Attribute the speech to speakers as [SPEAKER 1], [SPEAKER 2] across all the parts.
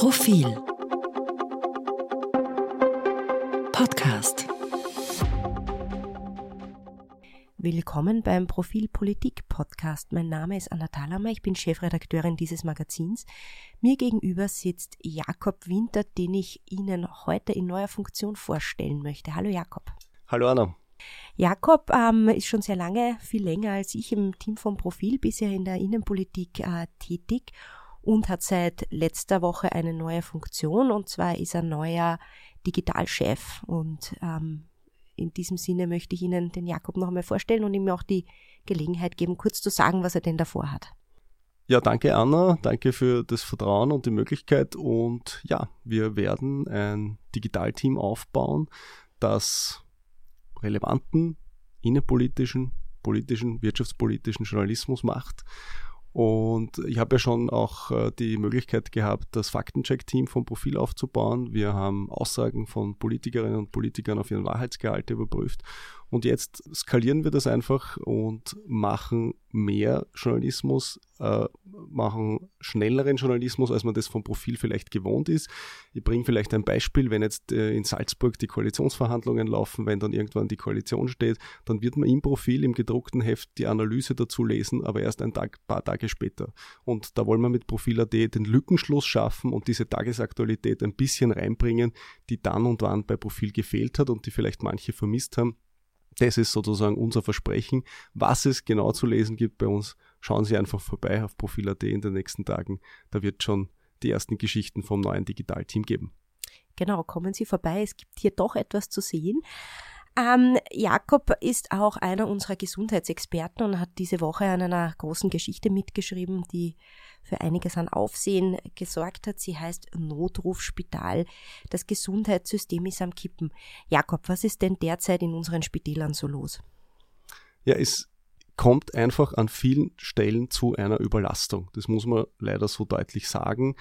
[SPEAKER 1] Profil Podcast Willkommen beim Profil Politik Podcast. Mein Name ist Anna Thalhammer, ich bin Chefredakteurin dieses Magazins. Mir gegenüber sitzt Jakob Winter, den ich Ihnen heute in neuer Funktion vorstellen möchte. Hallo Jakob.
[SPEAKER 2] Hallo Anna.
[SPEAKER 1] Jakob ähm, ist schon sehr lange, viel länger als ich im Team vom Profil, bisher in der Innenpolitik äh, tätig und hat seit letzter Woche eine neue Funktion und zwar ist er neuer Digitalchef. Und ähm, in diesem Sinne möchte ich Ihnen den Jakob noch einmal vorstellen und ihm auch die Gelegenheit geben, kurz zu sagen, was er denn davor hat.
[SPEAKER 2] Ja, danke Anna, danke für das Vertrauen und die Möglichkeit. Und ja, wir werden ein Digitalteam aufbauen, das relevanten innenpolitischen, politischen, wirtschaftspolitischen Journalismus macht und ich habe ja schon auch äh, die Möglichkeit gehabt, das Faktencheck-Team vom Profil aufzubauen. Wir haben Aussagen von Politikerinnen und Politikern auf ihren Wahrheitsgehalt überprüft und jetzt skalieren wir das einfach und machen mehr Journalismus, äh, machen schnelleren Journalismus, als man das vom Profil vielleicht gewohnt ist. Ich bringe vielleicht ein Beispiel, wenn jetzt äh, in Salzburg die Koalitionsverhandlungen laufen, wenn dann irgendwann die Koalition steht, dann wird man im Profil, im gedruckten Heft die Analyse dazu lesen, aber erst ein Tag, paar Tage später. Und da wollen wir mit Profil.at den Lückenschluss schaffen und diese Tagesaktualität ein bisschen reinbringen, die dann und wann bei Profil gefehlt hat und die vielleicht manche vermisst haben. Das ist sozusagen unser Versprechen. Was es genau zu lesen gibt bei uns, schauen Sie einfach vorbei auf Profil.at in den nächsten Tagen. Da wird schon die ersten Geschichten vom neuen Digitalteam geben.
[SPEAKER 1] Genau, kommen Sie vorbei. Es gibt hier doch etwas zu sehen. Ähm, Jakob ist auch einer unserer Gesundheitsexperten und hat diese Woche an einer großen Geschichte mitgeschrieben, die für einiges an Aufsehen gesorgt hat. Sie heißt Notrufspital. Das Gesundheitssystem ist am Kippen. Jakob, was ist denn derzeit in unseren Spitälern so los?
[SPEAKER 2] Ja, es kommt einfach an vielen Stellen zu einer Überlastung. Das muss man leider so deutlich sagen.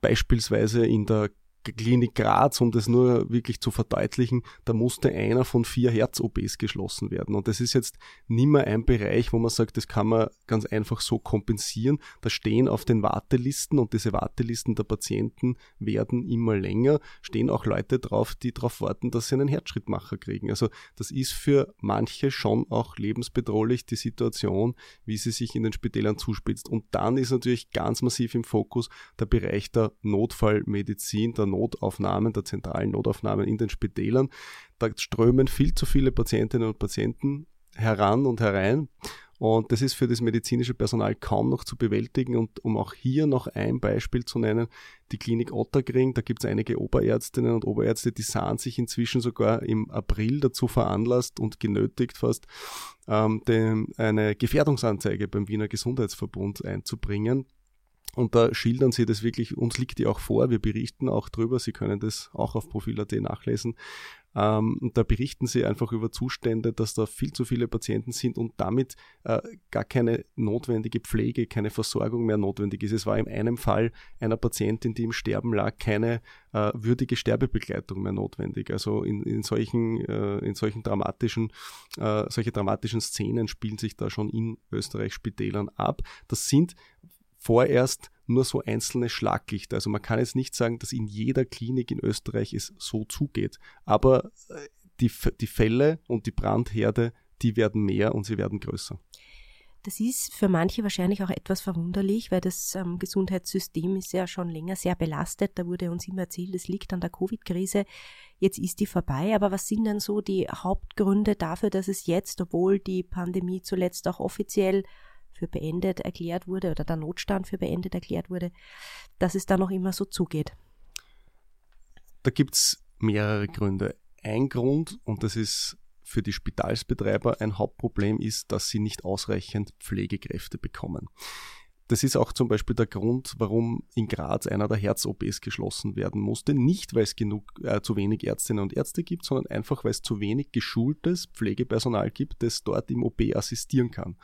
[SPEAKER 2] Beispielsweise in der Klinik Graz, um das nur wirklich zu verdeutlichen, da musste einer von vier Herz-OPs geschlossen werden. Und das ist jetzt nicht mehr ein Bereich, wo man sagt, das kann man ganz einfach so kompensieren. Da stehen auf den Wartelisten und diese Wartelisten der Patienten werden immer länger, stehen auch Leute drauf, die darauf warten, dass sie einen Herzschrittmacher kriegen. Also das ist für manche schon auch lebensbedrohlich, die Situation, wie sie sich in den Spitälern zuspitzt. Und dann ist natürlich ganz massiv im Fokus der Bereich der Notfallmedizin, der Notaufnahmen, der zentralen Notaufnahmen in den Spitälern. Da strömen viel zu viele Patientinnen und Patienten heran und herein. Und das ist für das medizinische Personal kaum noch zu bewältigen. Und um auch hier noch ein Beispiel zu nennen, die Klinik Otterkring, da gibt es einige Oberärztinnen und Oberärzte, die sahen sich inzwischen sogar im April dazu veranlasst und genötigt fast, ähm, dem, eine Gefährdungsanzeige beim Wiener Gesundheitsverbund einzubringen. Und da schildern sie das wirklich, uns liegt die auch vor, wir berichten auch drüber, Sie können das auch auf Profil.at nachlesen. Ähm, und da berichten sie einfach über Zustände, dass da viel zu viele Patienten sind und damit äh, gar keine notwendige Pflege, keine Versorgung mehr notwendig ist. Es war in einem Fall einer Patientin, die im Sterben lag, keine äh, würdige Sterbebegleitung mehr notwendig. Also in, in solchen, äh, in solchen dramatischen, äh, solche dramatischen Szenen spielen sich da schon in Österreich Spitälern ab. Das sind vorerst nur so einzelne Schlaglichter. Also man kann jetzt nicht sagen, dass in jeder Klinik in Österreich es so zugeht. Aber äh, die, die Fälle und die Brandherde, die werden mehr und sie werden größer.
[SPEAKER 1] Das ist für manche wahrscheinlich auch etwas verwunderlich, weil das ähm, Gesundheitssystem ist ja schon länger sehr belastet. Da wurde uns immer erzählt, es liegt an der Covid-Krise. Jetzt ist die vorbei. Aber was sind denn so die Hauptgründe dafür, dass es jetzt, obwohl die Pandemie zuletzt auch offiziell für beendet erklärt wurde oder der Notstand für beendet erklärt wurde, dass es da noch immer so zugeht?
[SPEAKER 2] Da gibt es mehrere Gründe. Ein Grund, und das ist für die Spitalsbetreiber ein Hauptproblem, ist, dass sie nicht ausreichend Pflegekräfte bekommen. Das ist auch zum Beispiel der Grund, warum in Graz einer der Herz-OPs geschlossen werden musste. Nicht, weil es genug äh, zu wenig Ärztinnen und Ärzte gibt, sondern einfach, weil es zu wenig geschultes Pflegepersonal gibt, das dort im OP assistieren kann.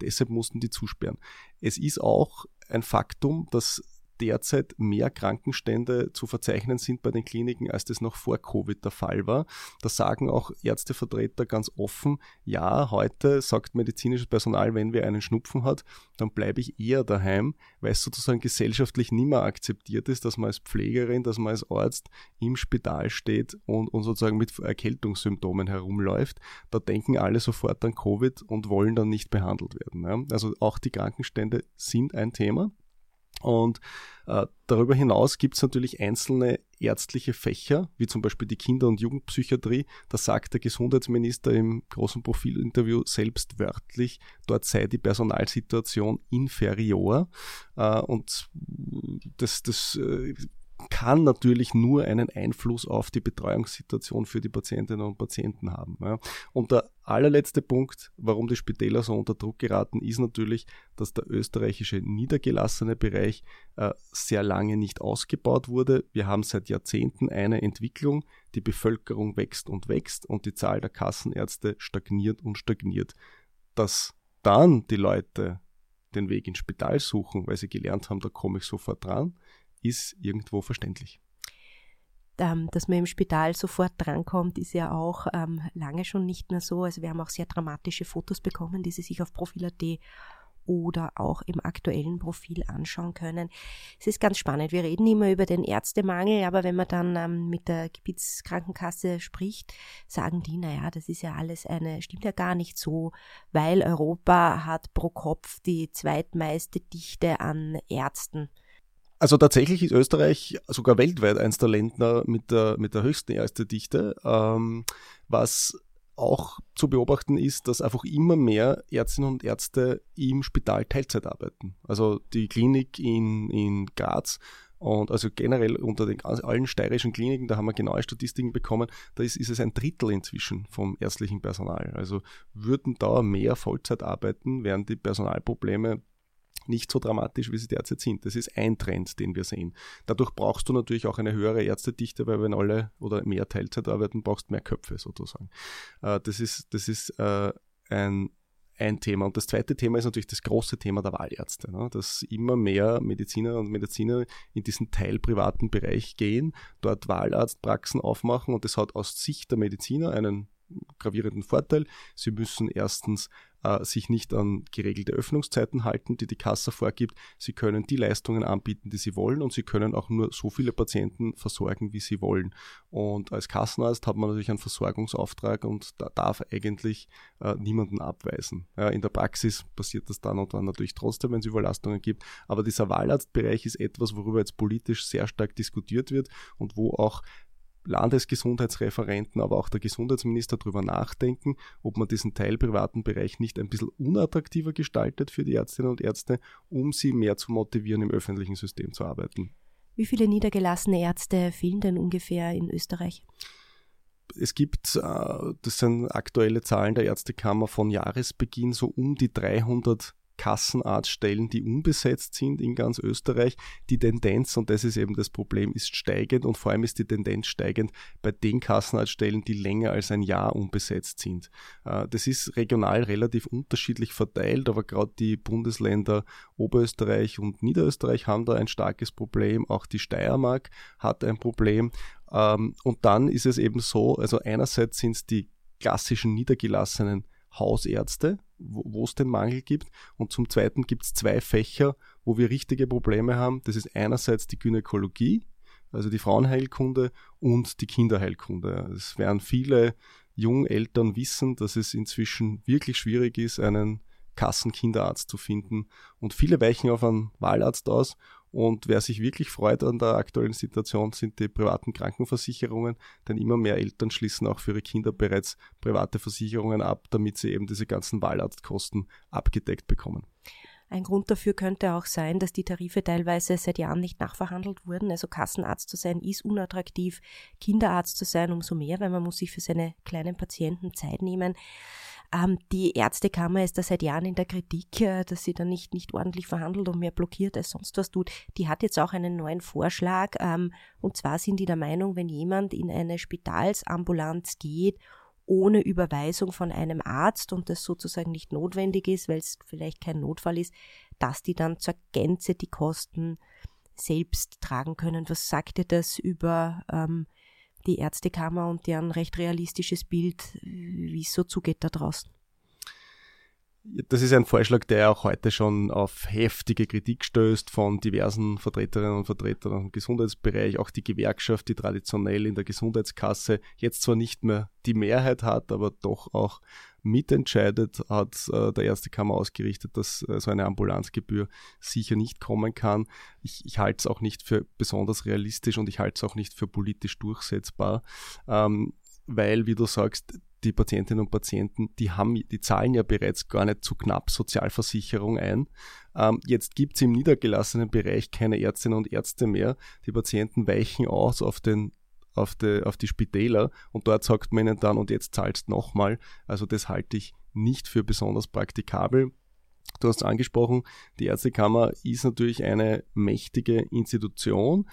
[SPEAKER 2] Deshalb mussten die zusperren. Es ist auch ein Faktum, dass derzeit mehr Krankenstände zu verzeichnen sind bei den Kliniken, als das noch vor Covid der Fall war. Da sagen auch Ärztevertreter ganz offen, ja, heute sagt medizinisches Personal, wenn wer einen Schnupfen hat, dann bleibe ich eher daheim, weil es sozusagen gesellschaftlich nicht mehr akzeptiert ist, dass man als Pflegerin, dass man als Arzt im Spital steht und, und sozusagen mit Erkältungssymptomen herumläuft. Da denken alle sofort an Covid und wollen dann nicht behandelt werden. Ja. Also auch die Krankenstände sind ein Thema. Und äh, darüber hinaus gibt es natürlich einzelne ärztliche Fächer, wie zum Beispiel die Kinder- und Jugendpsychiatrie. Da sagt der Gesundheitsminister im großen Profilinterview selbst wörtlich, dort sei die Personalsituation inferior. Äh, und das, das äh, kann natürlich nur einen Einfluss auf die Betreuungssituation für die Patientinnen und Patienten haben. Ja. Und der allerletzte Punkt, warum die Spitäler so unter Druck geraten, ist natürlich, dass der österreichische niedergelassene Bereich äh, sehr lange nicht ausgebaut wurde. Wir haben seit Jahrzehnten eine Entwicklung, die Bevölkerung wächst und wächst und die Zahl der Kassenärzte stagniert und stagniert. Dass dann die Leute den Weg ins Spital suchen, weil sie gelernt haben, da komme ich sofort dran, ist irgendwo verständlich.
[SPEAKER 1] Ähm, dass man im Spital sofort drankommt, ist ja auch ähm, lange schon nicht mehr so. Also wir haben auch sehr dramatische Fotos bekommen, die Sie sich auf Profil.at oder auch im aktuellen Profil anschauen können. Es ist ganz spannend. Wir reden immer über den Ärztemangel, aber wenn man dann ähm, mit der Gebietskrankenkasse spricht, sagen die, naja, das ist ja alles eine, stimmt ja gar nicht so, weil Europa hat pro Kopf die zweitmeiste Dichte an Ärzten.
[SPEAKER 2] Also tatsächlich ist Österreich sogar weltweit eins der Länder mit der, mit der höchsten Ärztedichte, ähm, was auch zu beobachten ist, dass einfach immer mehr Ärztinnen und Ärzte im Spital Teilzeit arbeiten. Also die Klinik in, in Graz und also generell unter den allen steirischen Kliniken, da haben wir genaue Statistiken bekommen, da ist, ist es ein Drittel inzwischen vom ärztlichen Personal. Also würden da mehr Vollzeit arbeiten, wären die Personalprobleme nicht so dramatisch, wie sie derzeit sind. Das ist ein Trend, den wir sehen. Dadurch brauchst du natürlich auch eine höhere Ärztedichte, weil wenn alle oder mehr Teilzeit arbeiten, brauchst du mehr Köpfe sozusagen. Äh, das ist, das ist äh, ein, ein Thema. Und das zweite Thema ist natürlich das große Thema der Wahlärzte, ne? dass immer mehr Mediziner und Mediziner in diesen teilprivaten Bereich gehen, dort Wahlarztpraxen aufmachen und das hat aus Sicht der Mediziner einen gravierenden Vorteil. Sie müssen erstens äh, sich nicht an geregelte Öffnungszeiten halten, die die Kasse vorgibt. Sie können die Leistungen anbieten, die sie wollen und sie können auch nur so viele Patienten versorgen, wie sie wollen. Und als Kassenarzt hat man natürlich einen Versorgungsauftrag und da darf eigentlich äh, niemanden abweisen. Ja, in der Praxis passiert das dann und dann natürlich trotzdem, wenn es Überlastungen gibt. Aber dieser Wahlarztbereich ist etwas, worüber jetzt politisch sehr stark diskutiert wird und wo auch Landesgesundheitsreferenten, aber auch der Gesundheitsminister darüber nachdenken, ob man diesen teilprivaten Bereich nicht ein bisschen unattraktiver gestaltet für die Ärztinnen und Ärzte, um sie mehr zu motivieren, im öffentlichen System zu arbeiten.
[SPEAKER 1] Wie viele niedergelassene Ärzte fehlen denn ungefähr in Österreich?
[SPEAKER 2] es gibt, äh, das sind aktuelle Zahlen der Ärztekammer von Jahresbeginn, so um die 300 Kassenarztstellen, die unbesetzt sind in ganz Österreich. Die Tendenz, und das ist eben das Problem, ist steigend und vor allem ist die Tendenz steigend bei den Kassenarztstellen, die länger als ein Jahr unbesetzt sind. Äh, das ist regional relativ unterschiedlich verteilt, aber gerade die Bundesländer Oberösterreich und Niederösterreich haben da ein starkes Problem. Auch die Steiermark hat ein Problem. Ähm, und dann ist es eben so, also einerseits sind es die klassischen niedergelassenen Hausärzte, wo es den Mangel gibt. Und zum Zweiten gibt es zwei Fächer, wo wir richtige Probleme haben. Das ist einerseits die Gynäkologie, also die Frauenheilkunde und die Kinderheilkunde. Es werden viele Jungeltern wissen, dass es inzwischen wirklich schwierig ist, einen Kassenkinderarzt zu finden. Und viele weichen auf einen Wahlarzt aus und wer sich wirklich freut an der aktuellen Situation, sind die privaten Krankenversicherungen, denn immer mehr Eltern schließen auch für ihre Kinder bereits private Versicherungen ab, damit sie eben diese ganzen Wahlarztkosten abgedeckt bekommen.
[SPEAKER 1] Ein Grund dafür könnte auch sein, dass die Tarife teilweise seit Jahren nicht nachverhandelt wurden. Also Kassenarzt zu sein ist unattraktiv, Kinderarzt zu sein umso mehr, weil man muss sich für seine kleinen Patienten Zeit nehmen. Ähm, die Ärztekammer ist da seit Jahren in der Kritik, äh, dass sie da nicht, nicht ordentlich verhandelt und mehr blockiert als sonst was tut. Die hat jetzt auch einen neuen Vorschlag. Ähm, und zwar sind die der Meinung, wenn jemand in eine Spitalsambulanz geht ohne Überweisung von einem Arzt und das sozusagen nicht notwendig ist, weil es vielleicht kein Notfall ist, dass die dann zur Gänze die Kosten selbst tragen können. Was sagt dir das über ähm, die Ärztekammer und deren recht realistisches Bild, wie es so zugeht da draußen?
[SPEAKER 2] Das ist ein Vorschlag, der auch heute schon auf heftige Kritik stößt von diversen Vertreterinnen und Vertretern im Gesundheitsbereich. Auch die Gewerkschaft, die traditionell in der Gesundheitskasse jetzt zwar nicht mehr die Mehrheit hat, aber doch auch mitentscheidet, hat äh, der Ärztekammer ausgerichtet, dass äh, so eine Ambulanzgebühr sicher nicht kommen kann. Ich, ich halte es auch nicht für besonders realistisch und ich halte es auch nicht für politisch durchsetzbar, ähm, weil, wie du sagst, die Patientinnen und Patienten, die haben, die zahlen ja bereits gar nicht zu knapp Sozialversicherung ein. Ähm, jetzt gibt es im niedergelassenen Bereich keine Ärztinnen und Ärzte mehr. Die Patienten weichen aus auf den auf die, auf die Spitäler und dort sagt man ihnen dann, und jetzt zahlst nochmal. Also das halte ich nicht für besonders praktikabel. Du hast angesprochen, die Ärztekammer ist natürlich eine mächtige Institution.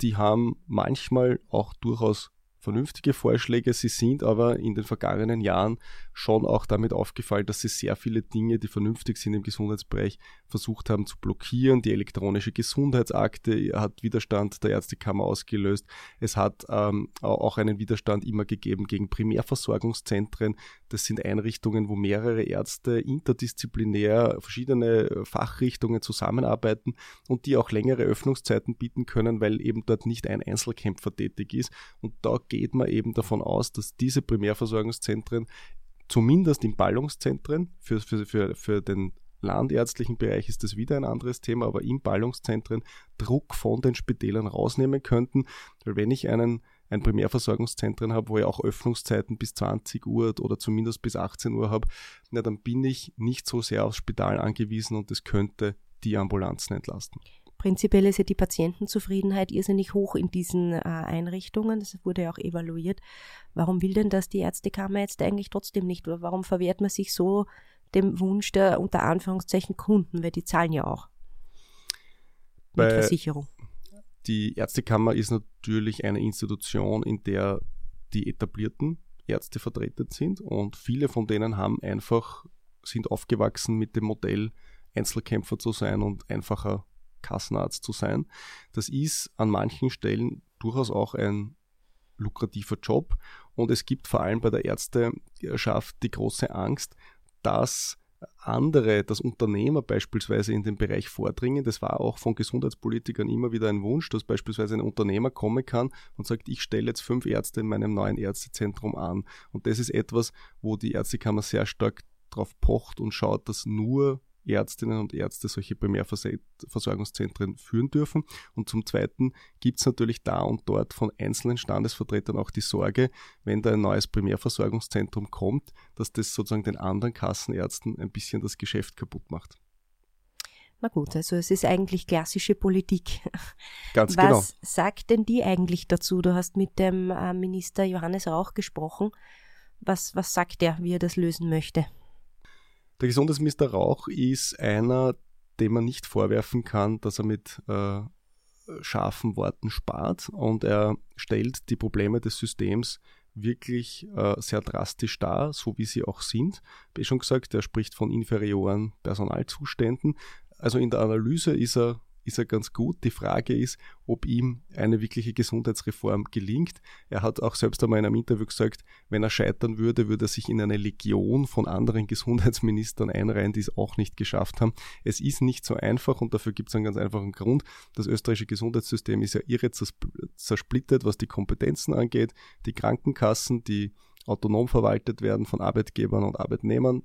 [SPEAKER 2] Die haben manchmal auch durchaus vernünftige Vorschläge. Sie sind aber in den vergangenen Jahren schon auch damit aufgefallen, dass sie sehr viele Dinge, die vernünftig sind im Gesundheitsbereich, versucht haben zu blockieren. Die elektronische Gesundheitsakte hat Widerstand der Ärztekammer ausgelöst. Es hat ähm, auch einen Widerstand immer gegeben gegen Primärversorgungszentren. Das sind Einrichtungen, wo mehrere Ärzte interdisziplinär verschiedene Fachrichtungen zusammenarbeiten und die auch längere Öffnungszeiten bieten können, weil eben dort nicht ein Einzelkämpfer tätig ist. Und da geht man eben davon aus, dass diese Primärversorgungszentren zumindest in Ballungszentren für, für, für, für den landärztlichen Bereich ist das wieder ein anderes Thema, aber in Ballungszentren Druck von den Spitälern rausnehmen könnten. Weil wenn ich einen ein Primärversorgungszentren habe, wo ich auch Öffnungszeiten bis 20 Uhr oder zumindest bis 18 Uhr habe, na, dann bin ich nicht so sehr aufs Spital angewiesen und das könnte die Ambulanzen entlasten.
[SPEAKER 1] Prinzipiell ist ja die Patientenzufriedenheit irrsinnig hoch in diesen äh, Einrichtungen. Das wurde ja auch evaluiert. Warum will denn das die Ärztekammer jetzt eigentlich trotzdem nicht? Warum verwehrt man sich so dem Wunsch der unter Anführungszeichen Kunden? Weil die zahlen ja auch.
[SPEAKER 2] Mit Bei Versicherung. Die Ärztekammer ist natürlich eine Institution, in der die etablierten Ärzte vertreten sind und viele von denen haben einfach, sind aufgewachsen mit dem Modell, Einzelkämpfer zu sein und einfacher Kassenarzt zu sein. Das ist an manchen Stellen durchaus auch ein lukrativer Job und es gibt vor allem bei der Ärzteschaft die große Angst, dass andere, dass Unternehmer beispielsweise in den Bereich vordringen. Das war auch von Gesundheitspolitikern immer wieder ein Wunsch, dass beispielsweise ein Unternehmer kommen kann und sagt, ich stelle jetzt fünf Ärzte in meinem neuen Ärztezentrum an. Und das ist etwas, wo die Ärztekammer sehr stark darauf pocht und schaut, dass nur Ärztinnen und Ärzte solche Primärversorgungszentren führen dürfen. Und zum Zweiten gibt es natürlich da und dort von einzelnen Standesvertretern auch die Sorge, wenn da ein neues Primärversorgungszentrum kommt, dass das sozusagen den anderen Kassenärzten ein bisschen das Geschäft kaputt macht.
[SPEAKER 1] Na gut, also es ist eigentlich klassische Politik.
[SPEAKER 2] Ganz Was genau.
[SPEAKER 1] Was sagt denn die eigentlich dazu? Du hast mit dem äh, Minister Johannes Rauch gesprochen. Was, was sagt er, wie er das lösen möchte?
[SPEAKER 2] Der Gesundheitsminister Rauch ist einer, dem man nicht vorwerfen kann, dass er mit äh, scharfen Worten spart und er stellt die Probleme des Systems wirklich äh, sehr drastisch dar, so wie sie auch sind. Wie schon gesagt, er spricht von inferioren Personalzuständen. Also in der Analyse ist er ist er ganz gut. Die Frage ist, ob ihm eine wirkliche Gesundheitsreform gelingt. Er hat auch selbst einmal in einem Interview gesagt, wenn er scheitern würde, würde er sich in eine Legion von anderen Gesundheitsministern einreihen, die es auch nicht geschafft haben. Es ist nicht so einfach und dafür gibt es einen ganz einfachen Grund. Das österreichische Gesundheitssystem ist ja irre zersplittert, was die Kompetenzen angeht. Die Krankenkassen, die autonom verwaltet werden von Arbeitgebern und Arbeitnehmern,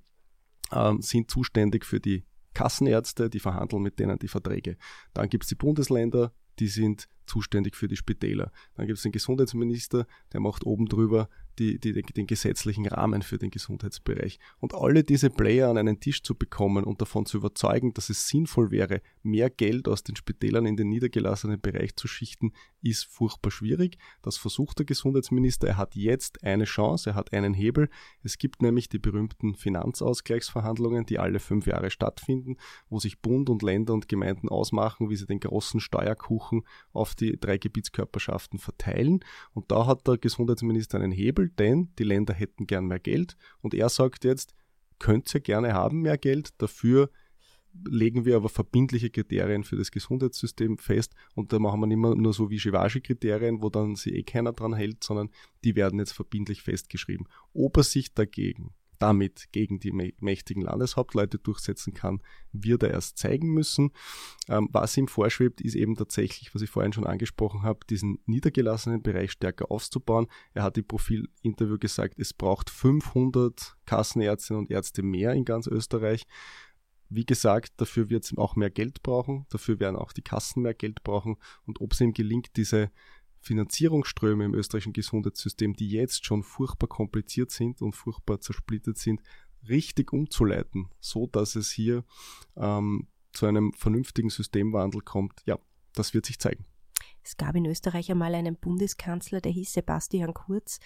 [SPEAKER 2] ähm, sind zuständig für die Kassenärzte, die verhandeln mit denen die Verträge. Dann gibt es die Bundesländer, die sind zuständig für die Spitäler. Dann gibt es den Gesundheitsminister, der macht oben drüber die, die, den gesetzlichen Rahmen für den Gesundheitsbereich. Und alle diese Player an einen Tisch zu bekommen und davon zu überzeugen, dass es sinnvoll wäre, mehr Geld aus den Spitälern in den niedergelassenen Bereich zu schichten, ist furchtbar schwierig. Das versucht der Gesundheitsminister. Er hat jetzt eine Chance, er hat einen Hebel. Es gibt nämlich die berühmten Finanzausgleichsverhandlungen, die alle fünf Jahre stattfinden, wo sich Bund und Länder und Gemeinden ausmachen, wie sie den großen Steuerkuchen auf die drei Gebietskörperschaften verteilen. Und da hat der Gesundheitsminister einen Hebel, denn die Länder hätten gern mehr Geld. Und er sagt jetzt, könnt ihr gerne haben mehr Geld, dafür legen wir aber verbindliche Kriterien für das Gesundheitssystem fest und da machen wir nicht mehr nur so wie Givashi-Kriterien, wo dann sich eh keiner dran hält, sondern die werden jetzt verbindlich festgeschrieben. Ob er sich dagegen damit gegen die mächtigen Landeshauptleute durchsetzen kann, wird er erst zeigen müssen. Ähm, was ihm vorschwebt, ist eben tatsächlich, was ich vorhin schon angesprochen habe, diesen niedergelassenen Bereich stärker aufzubauen. Er hat im Profilinterview gesagt, es braucht 500 Kassenärztinnen und Ärzte mehr in ganz Österreich. Wie gesagt, dafür wird es auch mehr Geld brauchen, dafür werden auch die Kassen mehr Geld brauchen und ob es ihm gelingt, diese Finanzierungsströme im österreichischen Gesundheitssystem, die jetzt schon furchtbar kompliziert sind und furchtbar zersplittert sind, richtig umzuleiten, so dass es hier ähm, zu einem vernünftigen Systemwandel kommt. Ja, das wird sich zeigen.
[SPEAKER 1] Es gab in Österreich einmal einen Bundeskanzler, der hieß Sebastian Kurz.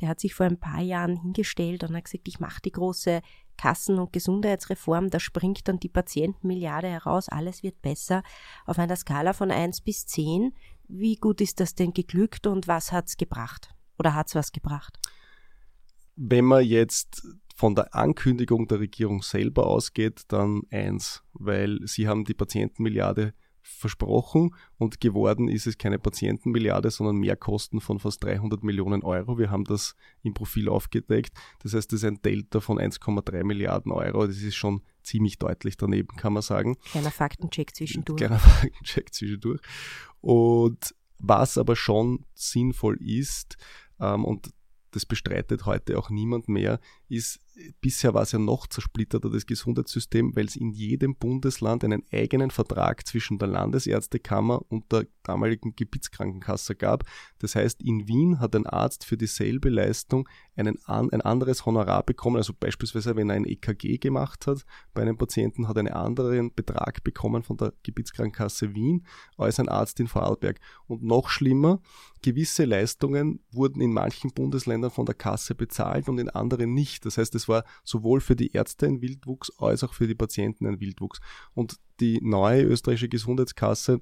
[SPEAKER 1] Der hat sich vor ein paar Jahren hingestellt und hat gesagt, ich mache die große Kassen- und Gesundheitsreform. Da springt dann die Patientenmilliarde heraus, alles wird besser. Auf einer Skala von 1 bis 10 wie gut ist das denn geglückt und was hat es gebracht? Oder hat es was gebracht?
[SPEAKER 2] Wenn man jetzt von der Ankündigung der Regierung selber ausgeht, dann eins, weil sie haben die Patientenmilliarde versprochen und geworden ist es keine Patientenmilliarde, sondern Mehrkosten von fast 300 Millionen Euro. Wir haben das im Profil aufgedeckt. Das heißt, das ist ein Delta von 1,3 Milliarden Euro. Das ist schon ziemlich deutlich daneben, kann man sagen.
[SPEAKER 1] Kleiner Faktencheck zwischendurch.
[SPEAKER 2] Kleiner Faktencheck zwischendurch. Und was aber schon sinnvoll ist, ähm, und das bestreitet heute auch niemand mehr, ist, bisher war es ja noch zersplitterter, das Gesundheitssystem, weil es in jedem Bundesland einen eigenen Vertrag zwischen der Landesärztekammer und der damaligen Gebietskrankenkasse gab. Das heißt, in Wien hat ein Arzt für dieselbe Leistung einen, ein anderes Honorar bekommen, also beispielsweise wenn er ein EKG gemacht hat bei einem Patienten, hat er einen anderen Betrag bekommen von der Gebietskrankenkasse Wien als ein Arzt in Vorarlberg. Und noch schlimmer, gewisse Leistungen wurden in manchen Bundesländern von der Kasse bezahlt und in anderen nicht. Das heißt, es war sowohl für die Ärzte ein Wildwuchs als auch für die Patienten ein Wildwuchs. Und die neue österreichische Gesundheitskasse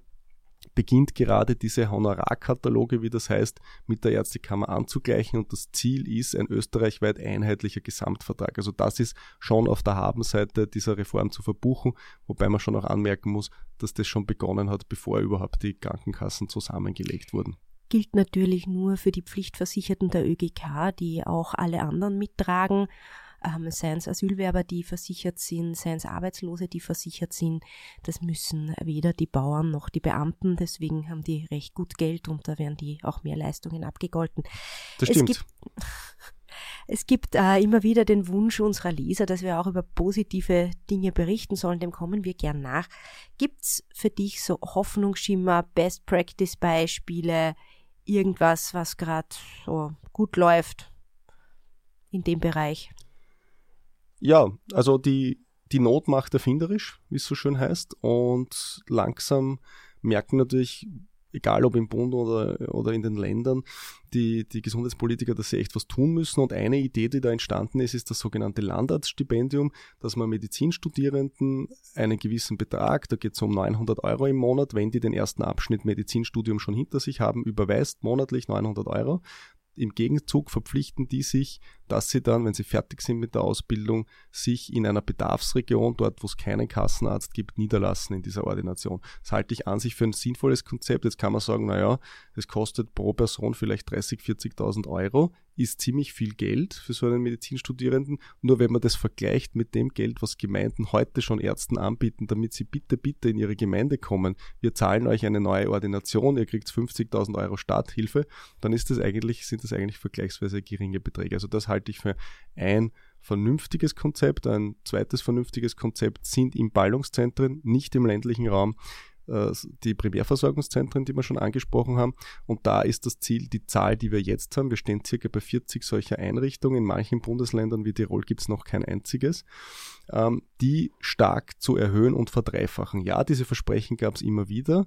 [SPEAKER 2] beginnt gerade diese Honorarkataloge, wie das heißt, mit der Ärztekammer anzugleichen und das Ziel ist ein österreichweit einheitlicher Gesamtvertrag. Also das ist schon auf der Habenseite dieser Reform zu verbuchen, wobei man schon auch anmerken muss, dass das schon begonnen hat, bevor überhaupt die Krankenkassen zusammengelegt wurden
[SPEAKER 1] gilt natürlich nur für die Pflichtversicherten der ÖGK, die auch alle anderen mittragen ähm, seien es Asylwerber, die versichert sind, seien es Arbeitslose, die versichert sind. Das müssen weder die Bauern noch die Beamten, deswegen haben die recht gut Geld und da werden die auch mehr Leistungen abgegolten.
[SPEAKER 2] Das stimmt.
[SPEAKER 1] Es gibt, es gibt äh, immer wieder den Wunsch unserer Leser, dass wir auch über positive Dinge berichten sollen. Dem kommen wir gern nach. Gibt's für dich so Hoffnungsschimmer, Best Practice Beispiele, irgendwas, was gerade so gut läuft in dem Bereich?
[SPEAKER 2] Ja, also die, die Not macht erfinderisch, wie es so schön heißt. Und langsam merken natürlich, egal ob im Bund oder, oder in den Ländern, die, die Gesundheitspolitiker, dass sie echt was tun müssen. Und eine Idee, die da entstanden ist, ist das sogenannte Landarztstipendium, dass man Medizinstudierenden einen gewissen Betrag, da geht es um 900 Euro im Monat, wenn die den ersten Abschnitt Medizinstudium schon hinter sich haben, überweist monatlich 900 Euro. Im Gegenzug verpflichten die sich, dass sie dann, wenn sie fertig sind mit der Ausbildung, sich in einer Bedarfsregion, dort wo es keinen Kassenarzt gibt, niederlassen in dieser Ordination. Das halte ich an sich für ein sinnvolles Konzept. Jetzt kann man sagen, naja, es kostet pro Person vielleicht 30, 40.000 Euro ist ziemlich viel Geld für so einen Medizinstudierenden. Nur wenn man das vergleicht mit dem Geld, was Gemeinden heute schon Ärzten anbieten, damit sie bitte, bitte in ihre Gemeinde kommen, wir zahlen euch eine neue Ordination, ihr kriegt 50.000 Euro Starthilfe, dann ist das eigentlich, sind das eigentlich vergleichsweise geringe Beträge. Also das halte ich für ein vernünftiges Konzept. Ein zweites vernünftiges Konzept sind im Ballungszentren, nicht im ländlichen Raum, die Primärversorgungszentren, die wir schon angesprochen haben. Und da ist das Ziel, die Zahl, die wir jetzt haben, wir stehen circa bei 40 solcher Einrichtungen. In manchen Bundesländern wie Tirol gibt es noch kein einziges, ähm, die stark zu erhöhen und verdreifachen. Ja, diese Versprechen gab es immer wieder.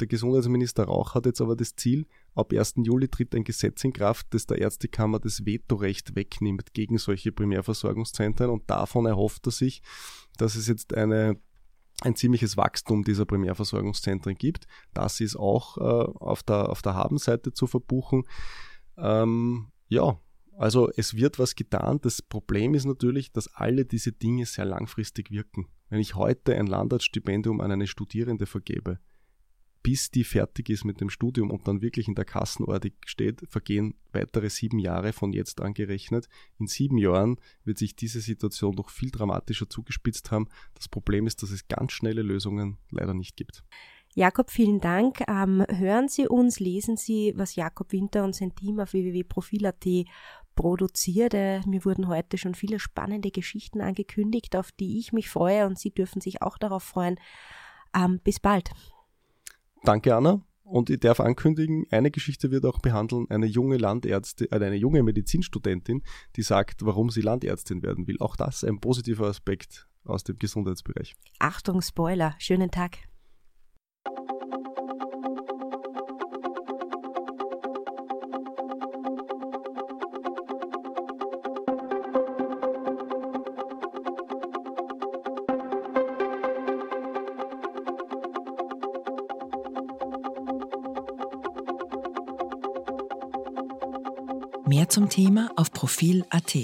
[SPEAKER 2] Der Gesundheitsminister Rauch hat jetzt aber das Ziel, ab 1. Juli tritt ein Gesetz in Kraft, das der Ärztekammer das Vetorecht wegnimmt gegen solche Primärversorgungszentren und davon erhofft er sich, dass es jetzt eine ein ziemliches Wachstum dieser Primärversorgungszentren gibt. Das ist auch äh, auf, der, auf der Habenseite zu verbuchen. Ähm, ja, also es wird was getan. Das Problem ist natürlich, dass alle diese Dinge sehr langfristig wirken. Wenn ich heute ein Landarztstipendium an eine Studierende vergebe, bis die fertig ist mit dem Studium und dann wirklich in der Kassenordnung steht, vergehen weitere sieben Jahre von jetzt angerechnet. In sieben Jahren wird sich diese Situation noch viel dramatischer zugespitzt haben. Das Problem ist, dass es ganz schnelle Lösungen leider nicht gibt.
[SPEAKER 1] Jakob, vielen Dank. Ähm, hören Sie uns, lesen Sie, was Jakob Winter und sein Team auf www.profil.at produziert. Äh, mir wurden heute schon viele spannende Geschichten angekündigt, auf die ich mich freue und Sie dürfen sich auch darauf freuen. Ähm, bis bald.
[SPEAKER 2] Danke, Anna. Und ich darf ankündigen, eine Geschichte wird auch behandeln, eine junge Landärztin, äh, eine junge Medizinstudentin, die sagt, warum sie Landärztin werden will. Auch das ein positiver Aspekt aus dem Gesundheitsbereich.
[SPEAKER 1] Achtung, Spoiler. Schönen Tag.
[SPEAKER 3] Thema auf Profil.at.